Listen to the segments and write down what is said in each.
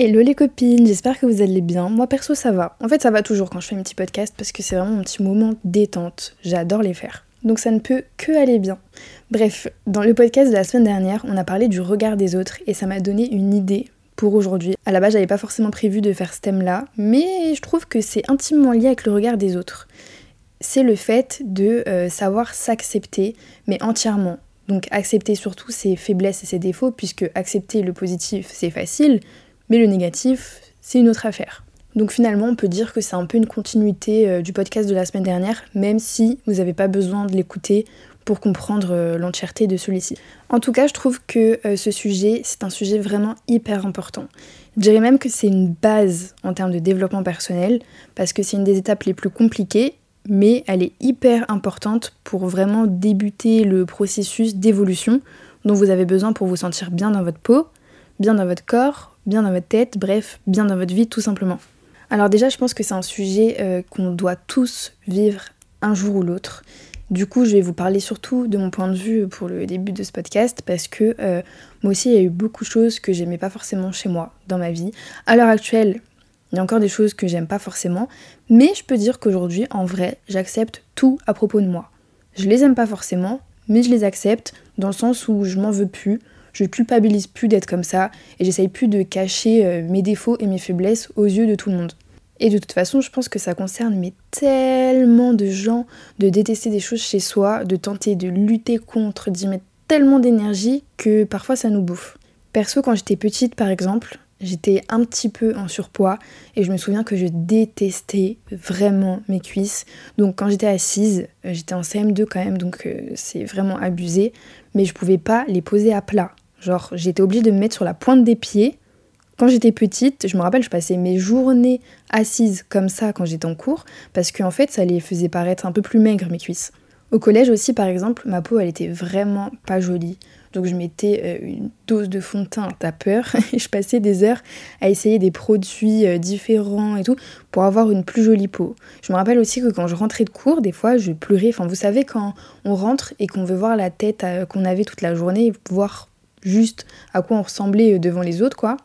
Hello les copines, j'espère que vous allez bien. Moi perso ça va. En fait ça va toujours quand je fais un petit podcast parce que c'est vraiment mon petit moment détente. J'adore les faire. Donc ça ne peut que aller bien. Bref, dans le podcast de la semaine dernière, on a parlé du regard des autres et ça m'a donné une idée pour aujourd'hui. À la base, j'avais pas forcément prévu de faire ce thème-là, mais je trouve que c'est intimement lié avec le regard des autres. C'est le fait de euh, savoir s'accepter, mais entièrement. Donc accepter surtout ses faiblesses et ses défauts, puisque accepter le positif, c'est facile, mais le négatif, c'est une autre affaire. Donc finalement, on peut dire que c'est un peu une continuité euh, du podcast de la semaine dernière, même si vous n'avez pas besoin de l'écouter pour comprendre euh, l'entièreté de celui-ci. En tout cas, je trouve que euh, ce sujet, c'est un sujet vraiment hyper important. Je dirais même que c'est une base en termes de développement personnel, parce que c'est une des étapes les plus compliquées, mais elle est hyper importante pour vraiment débuter le processus d'évolution dont vous avez besoin pour vous sentir bien dans votre peau, bien dans votre corps, bien dans votre tête, bref, bien dans votre vie tout simplement. Alors déjà, je pense que c'est un sujet euh, qu'on doit tous vivre un jour ou l'autre. Du coup, je vais vous parler surtout de mon point de vue pour le début de ce podcast parce que euh, moi aussi, il y a eu beaucoup de choses que j'aimais pas forcément chez moi, dans ma vie. À l'heure actuelle, il y a encore des choses que j'aime pas forcément, mais je peux dire qu'aujourd'hui, en vrai, j'accepte tout à propos de moi. Je les aime pas forcément, mais je les accepte dans le sens où je m'en veux plus, je culpabilise plus d'être comme ça et j'essaye plus de cacher euh, mes défauts et mes faiblesses aux yeux de tout le monde. Et de toute façon, je pense que ça concerne mais tellement de gens de détester des choses chez soi, de tenter de lutter contre, d'y mettre tellement d'énergie que parfois ça nous bouffe. Perso, quand j'étais petite par exemple, j'étais un petit peu en surpoids et je me souviens que je détestais vraiment mes cuisses. Donc quand j'étais assise, euh, j'étais en CM2 quand même, donc euh, c'est vraiment abusé, mais je pouvais pas les poser à plat. Genre, j'étais obligée de me mettre sur la pointe des pieds. Quand j'étais petite, je me rappelle, je passais mes journées assises comme ça quand j'étais en cours, parce qu'en fait, ça les faisait paraître un peu plus maigres, mes cuisses. Au collège aussi, par exemple, ma peau, elle était vraiment pas jolie. Donc je mettais euh, une dose de fond de teint, t'as peur, et je passais des heures à essayer des produits euh, différents et tout pour avoir une plus jolie peau. Je me rappelle aussi que quand je rentrais de cours, des fois je pleurais. Enfin, vous savez, quand on rentre et qu'on veut voir la tête euh, qu'on avait toute la journée voir juste à quoi on ressemblait devant les autres, quoi.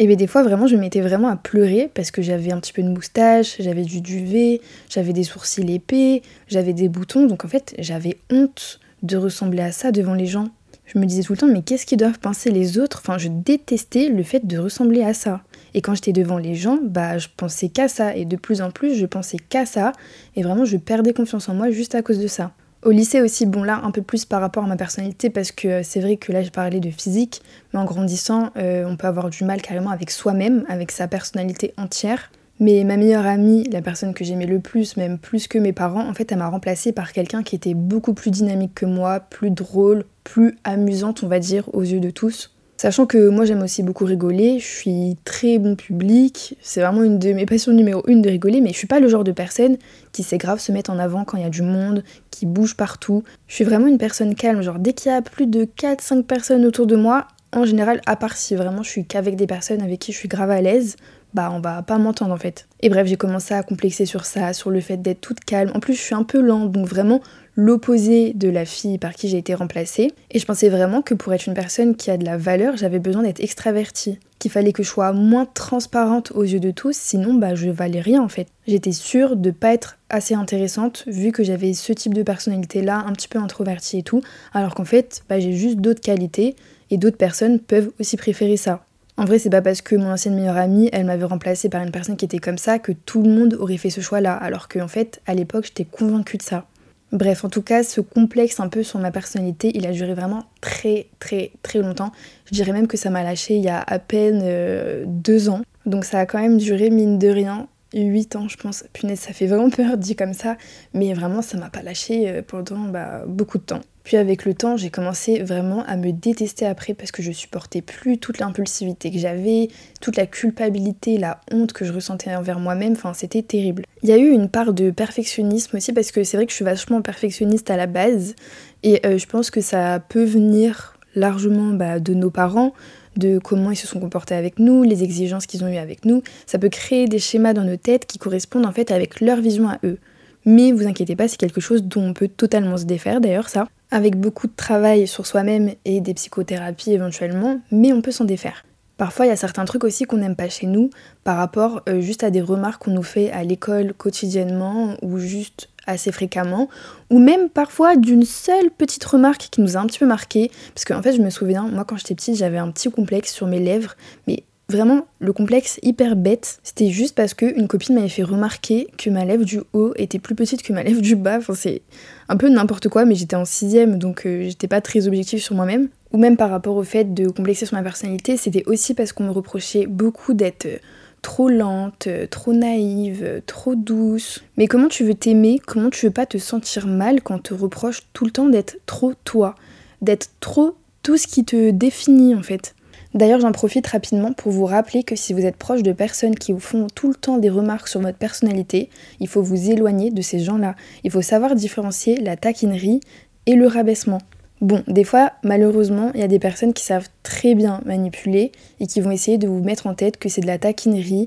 Et bien des fois vraiment je mettais vraiment à pleurer parce que j'avais un petit peu de moustache, j'avais du duvet, j'avais des sourcils épais, j'avais des boutons, donc en fait j'avais honte de ressembler à ça devant les gens. Je me disais tout le temps mais qu'est-ce qu'ils doivent penser les autres? Enfin je détestais le fait de ressembler à ça. Et quand j'étais devant les gens, bah je pensais qu'à ça et de plus en plus je pensais qu'à ça et vraiment je perdais confiance en moi juste à cause de ça. Au lycée aussi, bon là un peu plus par rapport à ma personnalité parce que euh, c'est vrai que là je parlais de physique, mais en grandissant euh, on peut avoir du mal carrément avec soi-même, avec sa personnalité entière. Mais ma meilleure amie, la personne que j'aimais le plus, même plus que mes parents, en fait elle m'a remplacée par quelqu'un qui était beaucoup plus dynamique que moi, plus drôle, plus amusante on va dire aux yeux de tous. Sachant que moi j'aime aussi beaucoup rigoler, je suis très bon public, c'est vraiment une de mes passions numéro une de rigoler, mais je suis pas le genre de personne qui sait grave se mettre en avant quand il y a du monde, qui bouge partout. Je suis vraiment une personne calme, genre dès qu'il y a plus de 4-5 personnes autour de moi, en général, à part si vraiment je suis qu'avec des personnes avec qui je suis grave à l'aise, bah on va pas m'entendre en fait. Et bref, j'ai commencé à complexer sur ça, sur le fait d'être toute calme. En plus, je suis un peu lente, donc vraiment l'opposé de la fille par qui j'ai été remplacée. Et je pensais vraiment que pour être une personne qui a de la valeur, j'avais besoin d'être extravertie. Qu'il fallait que je sois moins transparente aux yeux de tous, sinon bah je valais rien en fait. J'étais sûre de pas être assez intéressante vu que j'avais ce type de personnalité là, un petit peu introvertie et tout, alors qu'en fait bah, j'ai juste d'autres qualités et d'autres personnes peuvent aussi préférer ça. En vrai, c'est pas parce que mon ancienne meilleure amie, elle m'avait remplacée par une personne qui était comme ça que tout le monde aurait fait ce choix-là, alors qu'en fait, à l'époque, j'étais convaincue de ça. Bref, en tout cas, ce complexe un peu sur ma personnalité, il a duré vraiment très très très longtemps. Je dirais même que ça m'a lâché il y a à peine euh, deux ans. Donc ça a quand même duré, mine de rien, 8 ans, je pense. Punaise, ça fait vraiment peur dit comme ça, mais vraiment, ça m'a pas lâché euh, pendant bah, beaucoup de temps. Puis avec le temps, j'ai commencé vraiment à me détester après parce que je supportais plus toute l'impulsivité que j'avais, toute la culpabilité, la honte que je ressentais envers moi-même, enfin c'était terrible. Il y a eu une part de perfectionnisme aussi parce que c'est vrai que je suis vachement perfectionniste à la base et euh, je pense que ça peut venir largement bah, de nos parents, de comment ils se sont comportés avec nous, les exigences qu'ils ont eues avec nous. Ça peut créer des schémas dans nos têtes qui correspondent en fait avec leur vision à eux. Mais vous inquiétez pas, c'est quelque chose dont on peut totalement se défaire d'ailleurs ça. Avec beaucoup de travail sur soi-même et des psychothérapies éventuellement, mais on peut s'en défaire. Parfois, il y a certains trucs aussi qu'on n'aime pas chez nous par rapport euh, juste à des remarques qu'on nous fait à l'école quotidiennement ou juste assez fréquemment, ou même parfois d'une seule petite remarque qui nous a un petit peu marqué. Parce qu'en fait, je me souviens, moi quand j'étais petite, j'avais un petit complexe sur mes lèvres, mais Vraiment, le complexe hyper bête, c'était juste parce qu'une copine m'avait fait remarquer que ma lèvre du haut était plus petite que ma lèvre du bas. Enfin, c'est un peu n'importe quoi, mais j'étais en sixième, donc euh, j'étais pas très objective sur moi-même. Ou même par rapport au fait de complexer sur ma personnalité, c'était aussi parce qu'on me reprochait beaucoup d'être euh, trop lente, euh, trop naïve, trop douce. Mais comment tu veux t'aimer? Comment tu veux pas te sentir mal quand on te reproche tout le temps d'être trop toi? D'être trop tout ce qui te définit en fait D'ailleurs, j'en profite rapidement pour vous rappeler que si vous êtes proche de personnes qui vous font tout le temps des remarques sur votre personnalité, il faut vous éloigner de ces gens-là. Il faut savoir différencier la taquinerie et le rabaissement. Bon, des fois, malheureusement, il y a des personnes qui savent très bien manipuler et qui vont essayer de vous mettre en tête que c'est de la taquinerie.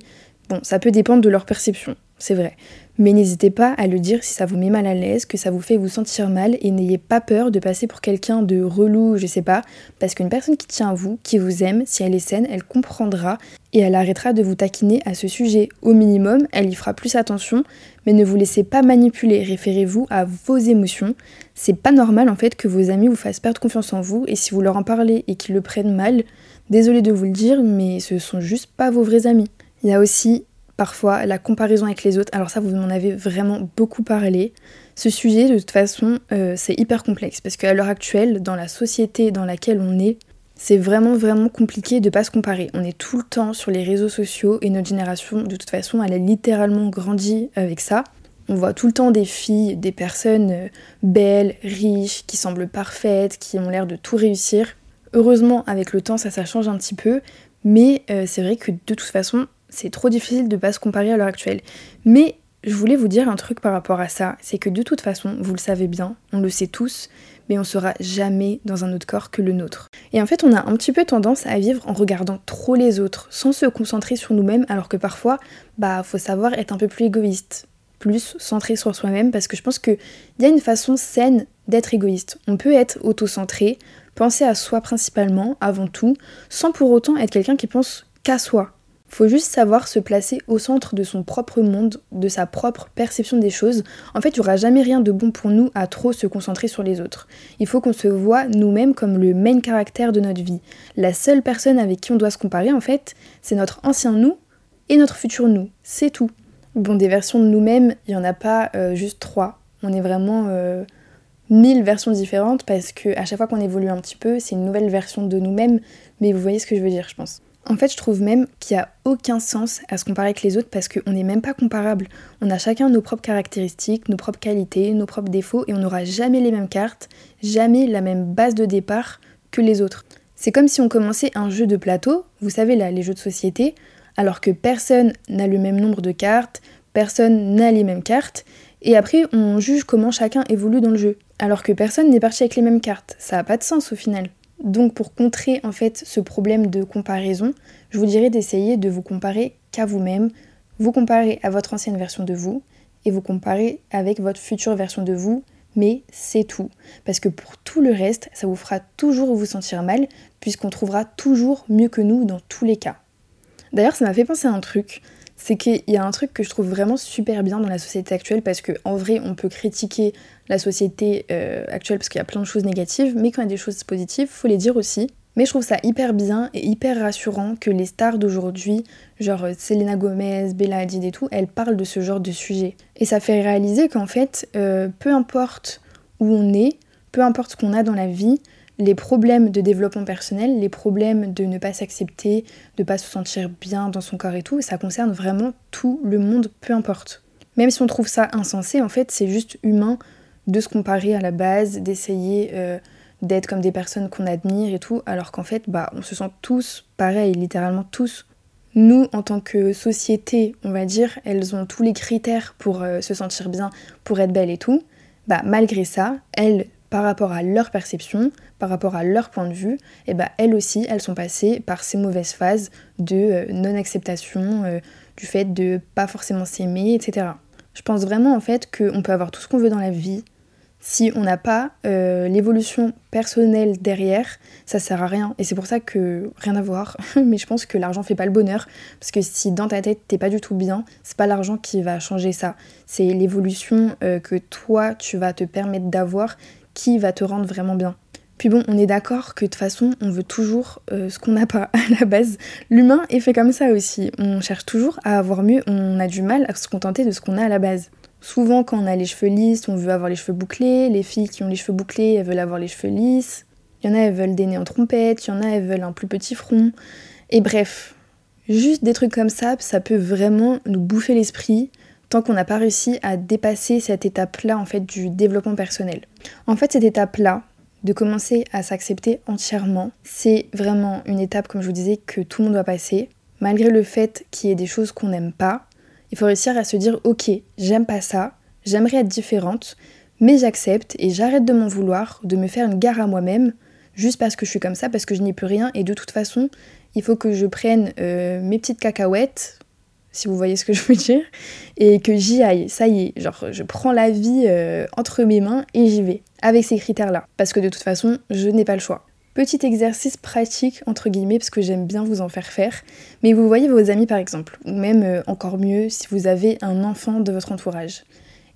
Bon, ça peut dépendre de leur perception, c'est vrai. Mais n'hésitez pas à le dire si ça vous met mal à l'aise, que ça vous fait vous sentir mal et n'ayez pas peur de passer pour quelqu'un de relou, je sais pas, parce qu'une personne qui tient à vous, qui vous aime, si elle est saine, elle comprendra et elle arrêtera de vous taquiner à ce sujet. Au minimum, elle y fera plus attention, mais ne vous laissez pas manipuler, référez-vous à vos émotions. C'est pas normal en fait que vos amis vous fassent perdre confiance en vous et si vous leur en parlez et qu'ils le prennent mal, désolé de vous le dire, mais ce sont juste pas vos vrais amis. Il y a aussi parfois la comparaison avec les autres. Alors ça, vous m'en avez vraiment beaucoup parlé. Ce sujet, de toute façon, euh, c'est hyper complexe parce qu'à l'heure actuelle, dans la société dans laquelle on est, c'est vraiment vraiment compliqué de pas se comparer. On est tout le temps sur les réseaux sociaux et notre génération, de toute façon, elle a littéralement grandi avec ça. On voit tout le temps des filles, des personnes euh, belles, riches, qui semblent parfaites, qui ont l'air de tout réussir. Heureusement, avec le temps, ça, ça change un petit peu, mais euh, c'est vrai que de toute façon, c'est trop difficile de pas se comparer à l'heure actuelle. Mais je voulais vous dire un truc par rapport à ça, c'est que de toute façon, vous le savez bien, on le sait tous, mais on sera jamais dans un autre corps que le nôtre. Et en fait, on a un petit peu tendance à vivre en regardant trop les autres, sans se concentrer sur nous-mêmes, alors que parfois, bah, faut savoir être un peu plus égoïste, plus centré sur soi-même, parce que je pense qu'il y a une façon saine d'être égoïste. On peut être auto-centré, penser à soi principalement, avant tout, sans pour autant être quelqu'un qui pense qu'à soi. Faut juste savoir se placer au centre de son propre monde, de sa propre perception des choses. En fait, il n'y aura jamais rien de bon pour nous à trop se concentrer sur les autres. Il faut qu'on se voit nous-mêmes comme le main caractère de notre vie. La seule personne avec qui on doit se comparer, en fait, c'est notre ancien nous et notre futur nous. C'est tout. Bon, des versions de nous-mêmes, il n'y en a pas euh, juste trois. On est vraiment euh, mille versions différentes parce que à chaque fois qu'on évolue un petit peu, c'est une nouvelle version de nous-mêmes. Mais vous voyez ce que je veux dire, je pense. En fait, je trouve même qu'il n'y a aucun sens à se comparer avec les autres parce qu'on n'est même pas comparable. On a chacun nos propres caractéristiques, nos propres qualités, nos propres défauts et on n'aura jamais les mêmes cartes, jamais la même base de départ que les autres. C'est comme si on commençait un jeu de plateau, vous savez là, les jeux de société, alors que personne n'a le même nombre de cartes, personne n'a les mêmes cartes, et après on juge comment chacun évolue dans le jeu, alors que personne n'est parti avec les mêmes cartes. Ça n'a pas de sens au final. Donc pour contrer en fait ce problème de comparaison, je vous dirais d'essayer de vous comparer qu'à vous-même, vous comparer à votre ancienne version de vous et vous comparer avec votre future version de vous, mais c'est tout. Parce que pour tout le reste, ça vous fera toujours vous sentir mal, puisqu'on trouvera toujours mieux que nous dans tous les cas. D'ailleurs, ça m'a fait penser à un truc c'est qu'il y a un truc que je trouve vraiment super bien dans la société actuelle parce qu'en vrai on peut critiquer la société euh, actuelle parce qu'il y a plein de choses négatives, mais quand il y a des choses positives, faut les dire aussi. Mais je trouve ça hyper bien et hyper rassurant que les stars d'aujourd'hui, genre euh, Selena Gomez, Bella Hadid et tout, elles parlent de ce genre de sujet. Et ça fait réaliser qu'en fait, euh, peu importe où on est, peu importe ce qu'on a dans la vie, les problèmes de développement personnel, les problèmes de ne pas s'accepter, de ne pas se sentir bien dans son corps et tout, ça concerne vraiment tout le monde, peu importe. Même si on trouve ça insensé, en fait, c'est juste humain de se comparer à la base, d'essayer euh, d'être comme des personnes qu'on admire et tout, alors qu'en fait, bah, on se sent tous pareil, littéralement tous. Nous, en tant que société, on va dire, elles ont tous les critères pour euh, se sentir bien, pour être belles et tout. Bah, malgré ça, elles par rapport à leur perception, par rapport à leur point de vue, et eh ben elles aussi, elles sont passées par ces mauvaises phases de euh, non-acceptation, euh, du fait de pas forcément s'aimer, etc. Je pense vraiment en fait qu'on peut avoir tout ce qu'on veut dans la vie. Si on n'a pas euh, l'évolution personnelle derrière, ça sert à rien. Et c'est pour ça que rien à voir. Mais je pense que l'argent fait pas le bonheur. Parce que si dans ta tête t'es pas du tout bien, c'est pas l'argent qui va changer ça. C'est l'évolution que toi tu vas te permettre d'avoir qui va te rendre vraiment bien. Puis bon, on est d'accord que de toute façon, on veut toujours euh, ce qu'on n'a pas à la base. L'humain est fait comme ça aussi. On cherche toujours à avoir mieux, on a du mal à se contenter de ce qu'on a à la base. Souvent, quand on a les cheveux lisses, on veut avoir les cheveux bouclés. Les filles qui ont les cheveux bouclés, elles veulent avoir les cheveux lisses. Il y en a, elles veulent des nez en trompette. Il y en a, elles veulent un plus petit front. Et bref, juste des trucs comme ça, ça peut vraiment nous bouffer l'esprit tant qu'on n'a pas réussi à dépasser cette étape-là en fait du développement personnel. En fait, cette étape-là, de commencer à s'accepter entièrement, c'est vraiment une étape, comme je vous disais, que tout le monde doit passer. Malgré le fait qu'il y ait des choses qu'on n'aime pas, il faut réussir à se dire ok, j'aime pas ça, j'aimerais être différente, mais j'accepte et j'arrête de m'en vouloir, de me faire une gare à moi-même, juste parce que je suis comme ça, parce que je n'y peux rien, et de toute façon, il faut que je prenne euh, mes petites cacahuètes, si vous voyez ce que je veux dire, et que j'y aille. Ça y est, genre je prends la vie euh, entre mes mains et j'y vais, avec ces critères-là. Parce que de toute façon, je n'ai pas le choix. Petit exercice pratique, entre guillemets, parce que j'aime bien vous en faire faire. Mais vous voyez vos amis par exemple, ou même euh, encore mieux si vous avez un enfant de votre entourage.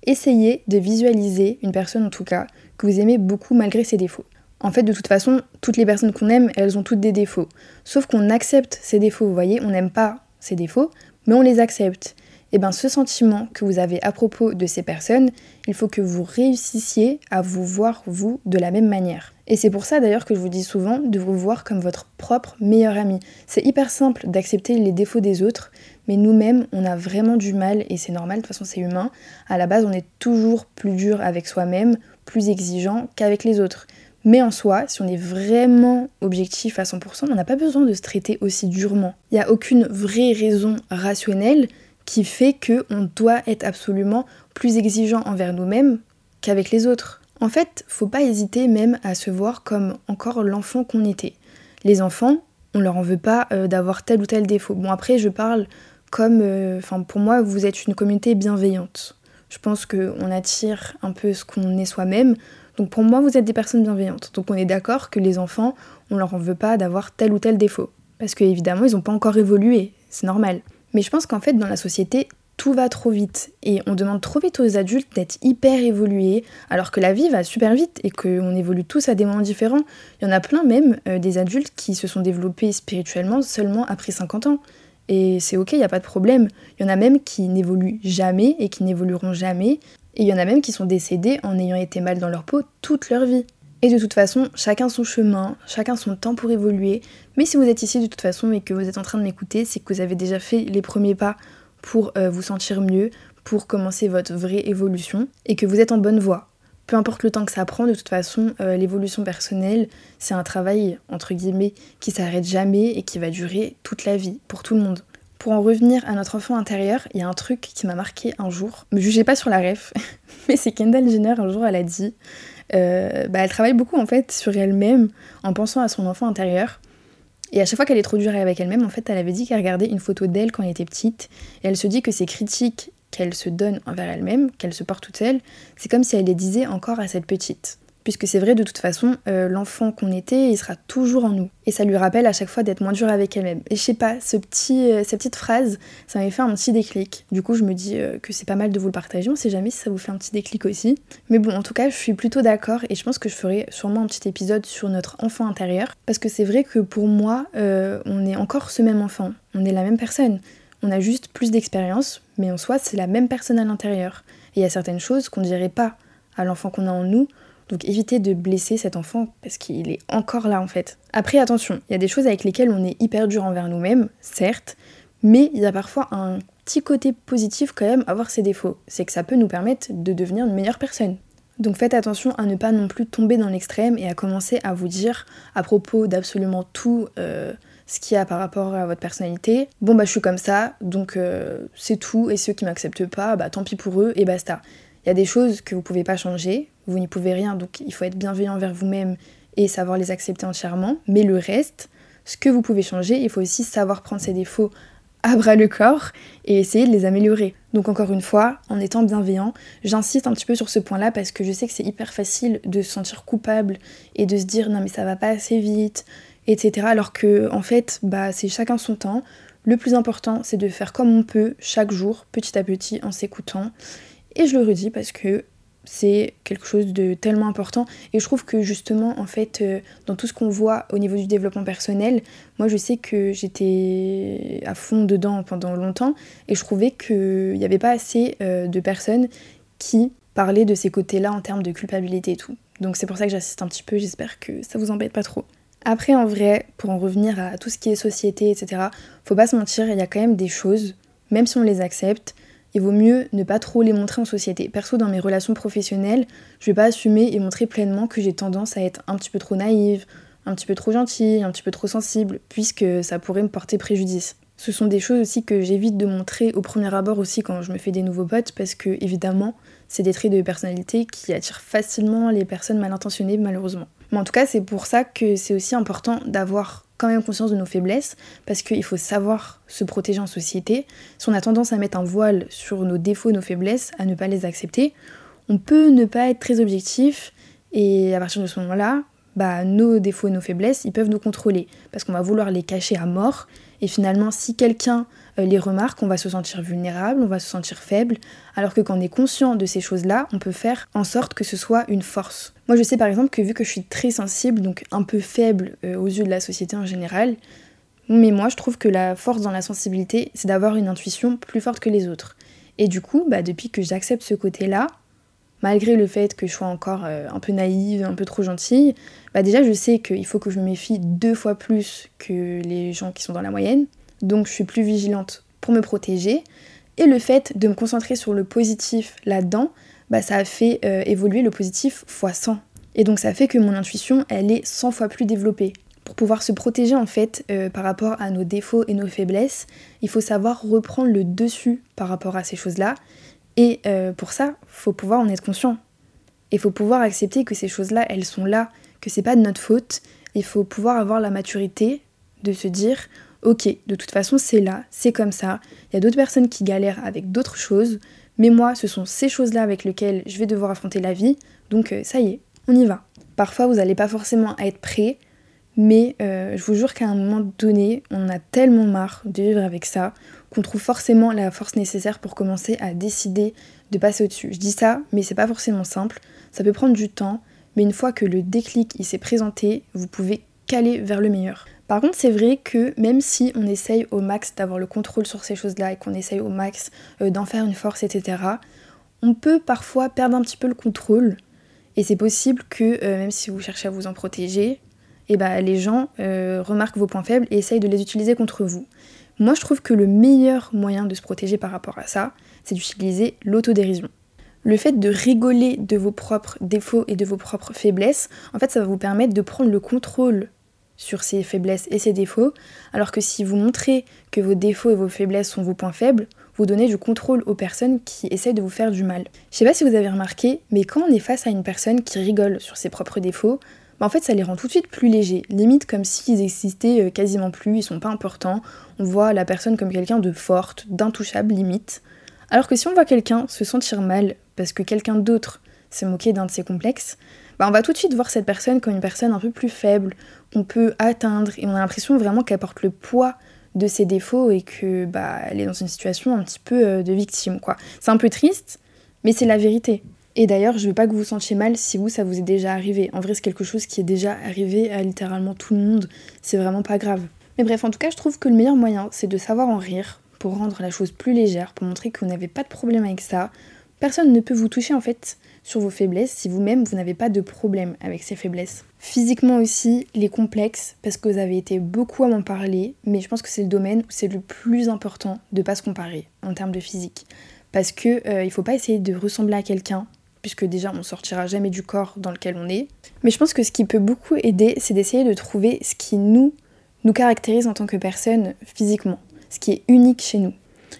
Essayez de visualiser une personne en tout cas que vous aimez beaucoup malgré ses défauts. En fait, de toute façon, toutes les personnes qu'on aime, elles ont toutes des défauts. Sauf qu'on accepte ces défauts, vous voyez, on n'aime pas ces défauts, mais on les accepte. Et eh bien ce sentiment que vous avez à propos de ces personnes, il faut que vous réussissiez à vous voir vous de la même manière. Et c'est pour ça d'ailleurs que je vous dis souvent de vous voir comme votre propre meilleur ami. C'est hyper simple d'accepter les défauts des autres, mais nous-mêmes, on a vraiment du mal, et c'est normal, de toute façon c'est humain, à la base on est toujours plus dur avec soi-même, plus exigeant qu'avec les autres. Mais en soi, si on est vraiment objectif à 100%, on n'a pas besoin de se traiter aussi durement. Il n'y a aucune vraie raison rationnelle qui fait qu'on doit être absolument plus exigeant envers nous-mêmes qu'avec les autres. En fait, faut pas hésiter même à se voir comme encore l'enfant qu'on était. Les enfants, on leur en veut pas euh, d'avoir tel ou tel défaut. Bon après, je parle comme, euh, enfin pour moi, vous êtes une communauté bienveillante. Je pense qu'on attire un peu ce qu'on est soi-même. Donc pour moi, vous êtes des personnes bienveillantes. Donc on est d'accord que les enfants, on leur en veut pas d'avoir tel ou tel défaut. Parce qu'évidemment, ils n'ont pas encore évolué. C'est normal. Mais je pense qu'en fait, dans la société, tout va trop vite et on demande trop vite aux adultes d'être hyper évolués alors que la vie va super vite et qu'on évolue tous à des moments différents. Il y en a plein même euh, des adultes qui se sont développés spirituellement seulement après 50 ans. Et c'est ok, il n'y a pas de problème. Il y en a même qui n'évoluent jamais et qui n'évolueront jamais. Et il y en a même qui sont décédés en ayant été mal dans leur peau toute leur vie. Et de toute façon, chacun son chemin, chacun son temps pour évoluer. Mais si vous êtes ici de toute façon et que vous êtes en train de m'écouter, c'est que vous avez déjà fait les premiers pas pour euh, vous sentir mieux, pour commencer votre vraie évolution et que vous êtes en bonne voie. Peu importe le temps que ça prend, de toute façon, euh, l'évolution personnelle, c'est un travail, entre guillemets, qui s'arrête jamais et qui va durer toute la vie, pour tout le monde. Pour en revenir à notre enfant intérieur, il y a un truc qui m'a marqué un jour. Me jugez pas sur la ref, mais c'est Kendall Jenner, un jour, elle a dit euh, bah, elle travaille beaucoup en fait sur elle-même en pensant à son enfant intérieur. Et à chaque fois qu'elle est trop dure avec elle-même, en fait, elle avait dit qu'elle regardait une photo d'elle quand elle était petite, et elle se dit que ces critiques qu'elle se donne envers elle-même, qu'elle se porte toute seule, c'est comme si elle les disait encore à cette petite puisque c'est vrai de toute façon, euh, l'enfant qu'on était, il sera toujours en nous. Et ça lui rappelle à chaque fois d'être moins dur avec elle-même. Et je sais pas, euh, cette petite phrase, ça m'a fait un petit déclic. Du coup, je me dis euh, que c'est pas mal de vous le partager. On sait jamais si ça vous fait un petit déclic aussi. Mais bon, en tout cas, je suis plutôt d'accord et je pense que je ferai sûrement un petit épisode sur notre enfant intérieur. Parce que c'est vrai que pour moi, on est encore ce même enfant. On est la même personne. On a juste plus d'expérience, mais en soi, c'est la même personne à l'intérieur. Et il y a certaines choses qu'on dirait pas à l'enfant qu'on a en nous, donc évitez de blesser cet enfant parce qu'il est encore là en fait. Après attention, il y a des choses avec lesquelles on est hyper dur envers nous-mêmes, certes, mais il y a parfois un petit côté positif quand même à voir ses défauts. C'est que ça peut nous permettre de devenir une meilleure personne. Donc faites attention à ne pas non plus tomber dans l'extrême et à commencer à vous dire à propos d'absolument tout euh, ce qu'il y a par rapport à votre personnalité, bon bah je suis comme ça, donc euh, c'est tout, et ceux qui m'acceptent pas, bah tant pis pour eux, et basta. Il y a des choses que vous pouvez pas changer, vous n'y pouvez rien, donc il faut être bienveillant envers vous-même et savoir les accepter entièrement. Mais le reste, ce que vous pouvez changer, il faut aussi savoir prendre ses défauts à bras le corps et essayer de les améliorer. Donc encore une fois, en étant bienveillant, j'insiste un petit peu sur ce point-là parce que je sais que c'est hyper facile de se sentir coupable et de se dire non mais ça va pas assez vite, etc. Alors que en fait, bah c'est chacun son temps. Le plus important, c'est de faire comme on peut chaque jour, petit à petit, en s'écoutant. Et je le redis parce que c'est quelque chose de tellement important. Et je trouve que justement, en fait, euh, dans tout ce qu'on voit au niveau du développement personnel, moi je sais que j'étais à fond dedans pendant longtemps et je trouvais qu'il n'y avait pas assez euh, de personnes qui parlaient de ces côtés-là en termes de culpabilité et tout. Donc c'est pour ça que j'assiste un petit peu, j'espère que ça vous embête pas trop. Après, en vrai, pour en revenir à tout ce qui est société, etc., faut pas se mentir, il y a quand même des choses, même si on les accepte, vaut mieux ne pas trop les montrer en société. Perso, dans mes relations professionnelles, je vais pas assumer et montrer pleinement que j'ai tendance à être un petit peu trop naïve, un petit peu trop gentille, un petit peu trop sensible, puisque ça pourrait me porter préjudice. Ce sont des choses aussi que j'évite de montrer au premier abord aussi quand je me fais des nouveaux potes, parce que évidemment, c'est des traits de personnalité qui attirent facilement les personnes mal intentionnées, malheureusement. Mais en tout cas, c'est pour ça que c'est aussi important d'avoir quand même conscience de nos faiblesses, parce qu'il faut savoir se protéger en société. Si on a tendance à mettre un voile sur nos défauts, nos faiblesses, à ne pas les accepter, on peut ne pas être très objectif, et à partir de ce moment-là, bah, nos défauts et nos faiblesses, ils peuvent nous contrôler, parce qu'on va vouloir les cacher à mort, et finalement, si quelqu'un euh, les remarque, on va se sentir vulnérable, on va se sentir faible, alors que quand on est conscient de ces choses-là, on peut faire en sorte que ce soit une force. Moi, je sais par exemple que vu que je suis très sensible, donc un peu faible euh, aux yeux de la société en général, mais moi, je trouve que la force dans la sensibilité, c'est d'avoir une intuition plus forte que les autres. Et du coup, bah, depuis que j'accepte ce côté-là, malgré le fait que je sois encore euh, un peu naïve, un peu trop gentille, bah déjà je sais qu'il faut que je me méfie deux fois plus que les gens qui sont dans la moyenne. Donc je suis plus vigilante pour me protéger. Et le fait de me concentrer sur le positif là-dedans, bah, ça a fait euh, évoluer le positif x 100. Et donc ça fait que mon intuition, elle est 100 fois plus développée. Pour pouvoir se protéger en fait euh, par rapport à nos défauts et nos faiblesses, il faut savoir reprendre le dessus par rapport à ces choses-là. Et euh, pour ça, faut pouvoir en être conscient. Il faut pouvoir accepter que ces choses-là, elles sont là, que c'est pas de notre faute. Il faut pouvoir avoir la maturité de se dire ok, de toute façon c'est là, c'est comme ça, il y a d'autres personnes qui galèrent avec d'autres choses, mais moi ce sont ces choses-là avec lesquelles je vais devoir affronter la vie, donc euh, ça y est, on y va. Parfois vous n'allez pas forcément être prêt, mais euh, je vous jure qu'à un moment donné, on a tellement marre de vivre avec ça qu'on trouve forcément la force nécessaire pour commencer à décider de passer au-dessus. Je dis ça, mais c'est pas forcément simple, ça peut prendre du temps, mais une fois que le déclic il s'est présenté, vous pouvez caler vers le meilleur. Par contre, c'est vrai que même si on essaye au max d'avoir le contrôle sur ces choses-là et qu'on essaye au max euh, d'en faire une force, etc., on peut parfois perdre un petit peu le contrôle. Et c'est possible que, euh, même si vous cherchez à vous en protéger, eh ben, les gens euh, remarquent vos points faibles et essayent de les utiliser contre vous. Moi, je trouve que le meilleur moyen de se protéger par rapport à ça, c'est d'utiliser l'autodérision. Le fait de rigoler de vos propres défauts et de vos propres faiblesses, en fait, ça va vous permettre de prendre le contrôle sur ses faiblesses et ses défauts, alors que si vous montrez que vos défauts et vos faiblesses sont vos points faibles, vous donnez du contrôle aux personnes qui essaient de vous faire du mal. Je sais pas si vous avez remarqué, mais quand on est face à une personne qui rigole sur ses propres défauts, en fait ça les rend tout de suite plus légers, limite comme s'ils existaient euh, quasiment plus, ils sont pas importants, on voit la personne comme quelqu'un de forte, d'intouchable limite. Alors que si on voit quelqu'un se sentir mal parce que quelqu'un d'autre s'est moqué d'un de ses complexes, bah on va tout de suite voir cette personne comme une personne un peu plus faible, qu'on peut atteindre, et on a l'impression vraiment qu'elle porte le poids de ses défauts et que bah elle est dans une situation un petit peu euh, de victime quoi. C'est un peu triste, mais c'est la vérité. Et d'ailleurs, je veux pas que vous vous sentiez mal si vous ça vous est déjà arrivé. En vrai, c'est quelque chose qui est déjà arrivé à littéralement tout le monde. C'est vraiment pas grave. Mais bref, en tout cas, je trouve que le meilleur moyen, c'est de savoir en rire pour rendre la chose plus légère, pour montrer que vous n'avez pas de problème avec ça. Personne ne peut vous toucher en fait sur vos faiblesses si vous-même vous, n'avez pas de problème avec ces faiblesses. Physiquement aussi, les complexes, parce que vous avez été beaucoup à m'en parler, mais je pense que c'est le domaine où c'est le plus important de pas se comparer en termes de physique. Parce que euh, il faut pas essayer de ressembler à quelqu'un, puisque déjà on sortira jamais du corps dans lequel on est. Mais je pense que ce qui peut beaucoup aider, c'est d'essayer de trouver ce qui nous, nous caractérise en tant que personne physiquement, ce qui est unique chez nous.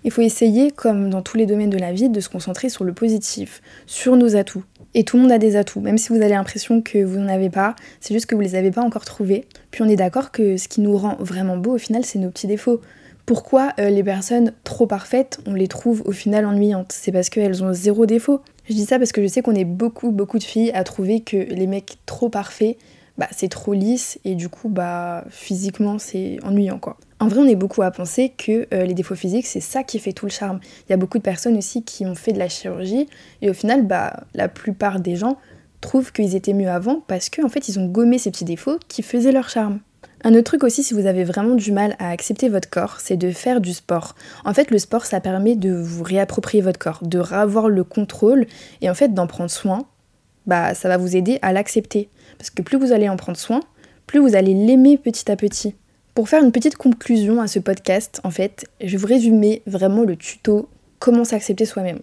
Il faut essayer, comme dans tous les domaines de la vie, de se concentrer sur le positif, sur nos atouts. Et tout le monde a des atouts, même si vous avez l'impression que vous n'en avez pas, c'est juste que vous les avez pas encore trouvés. Puis on est d'accord que ce qui nous rend vraiment beau au final, c'est nos petits défauts. Pourquoi euh, les personnes trop parfaites, on les trouve au final ennuyantes? C'est parce qu'elles ont zéro défaut. Je dis ça parce que je sais qu'on est beaucoup, beaucoup de filles à trouver que les mecs trop parfaits, bah, c'est trop lisse et du coup, bah, physiquement, c'est ennuyant quoi. En vrai, on est beaucoup à penser que euh, les défauts physiques, c'est ça qui fait tout le charme. Il y a beaucoup de personnes aussi qui ont fait de la chirurgie et au final, bah, la plupart des gens trouvent qu'ils étaient mieux avant parce qu'en en fait, ils ont gommé ces petits défauts qui faisaient leur charme. Un autre truc aussi, si vous avez vraiment du mal à accepter votre corps, c'est de faire du sport. En fait, le sport, ça permet de vous réapproprier votre corps, de avoir le contrôle et en fait d'en prendre soin. Bah, ça va vous aider à l'accepter. Parce que plus vous allez en prendre soin, plus vous allez l'aimer petit à petit. Pour faire une petite conclusion à ce podcast, en fait, je vais vous résumer vraiment le tuto comment s'accepter soi-même.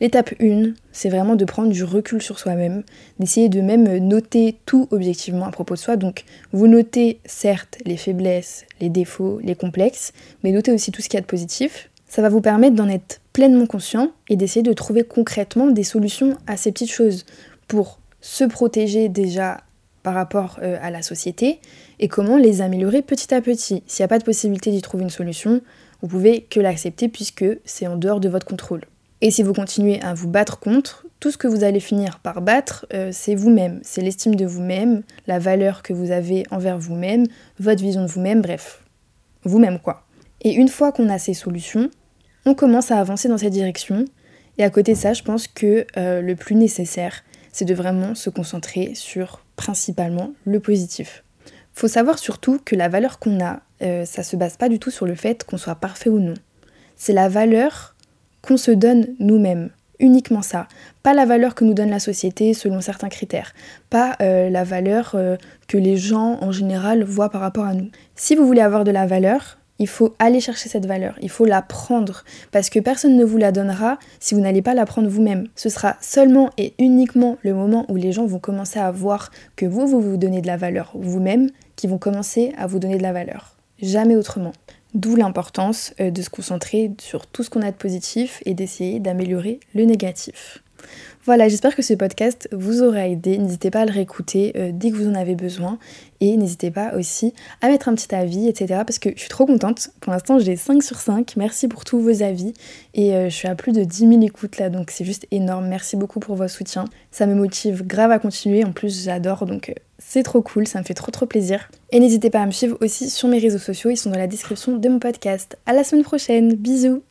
L'étape 1, c'est vraiment de prendre du recul sur soi-même, d'essayer de même noter tout objectivement à propos de soi. Donc vous notez certes les faiblesses, les défauts, les complexes, mais notez aussi tout ce qu'il y a de positif. Ça va vous permettre d'en être pleinement conscient et d'essayer de trouver concrètement des solutions à ces petites choses pour se protéger déjà par rapport euh, à la société et comment les améliorer petit à petit. S'il n'y a pas de possibilité d'y trouver une solution, vous pouvez que l'accepter puisque c'est en dehors de votre contrôle. Et si vous continuez à vous battre contre, tout ce que vous allez finir par battre, euh, c'est vous-même, c'est l'estime de vous-même, la valeur que vous avez envers vous-même, votre vision de vous-même, bref, vous-même quoi. Et une fois qu'on a ces solutions, on commence à avancer dans cette direction. Et à côté de ça, je pense que euh, le plus nécessaire, c'est de vraiment se concentrer sur principalement le positif. Faut savoir surtout que la valeur qu'on a, euh, ça se base pas du tout sur le fait qu'on soit parfait ou non. C'est la valeur qu'on se donne nous-mêmes. Uniquement ça. Pas la valeur que nous donne la société selon certains critères. Pas euh, la valeur euh, que les gens en général voient par rapport à nous. Si vous voulez avoir de la valeur, il faut aller chercher cette valeur, il faut la prendre, parce que personne ne vous la donnera si vous n'allez pas la prendre vous-même. Ce sera seulement et uniquement le moment où les gens vont commencer à voir que vous, vous vous donnez de la valeur vous-même, qui vont commencer à vous donner de la valeur. Jamais autrement. D'où l'importance euh, de se concentrer sur tout ce qu'on a de positif et d'essayer d'améliorer le négatif. Voilà, j'espère que ce podcast vous aura aidé. N'hésitez pas à le réécouter euh, dès que vous en avez besoin. Et n'hésitez pas aussi à mettre un petit avis, etc. Parce que je suis trop contente. Pour l'instant, j'ai 5 sur 5. Merci pour tous vos avis. Et euh, je suis à plus de 10 000 écoutes là, donc c'est juste énorme. Merci beaucoup pour votre soutien. Ça me motive grave à continuer. En plus, j'adore, donc c'est trop cool, ça me fait trop trop plaisir. Et n'hésitez pas à me suivre aussi sur mes réseaux sociaux, ils sont dans la description de mon podcast. À la semaine prochaine, bisous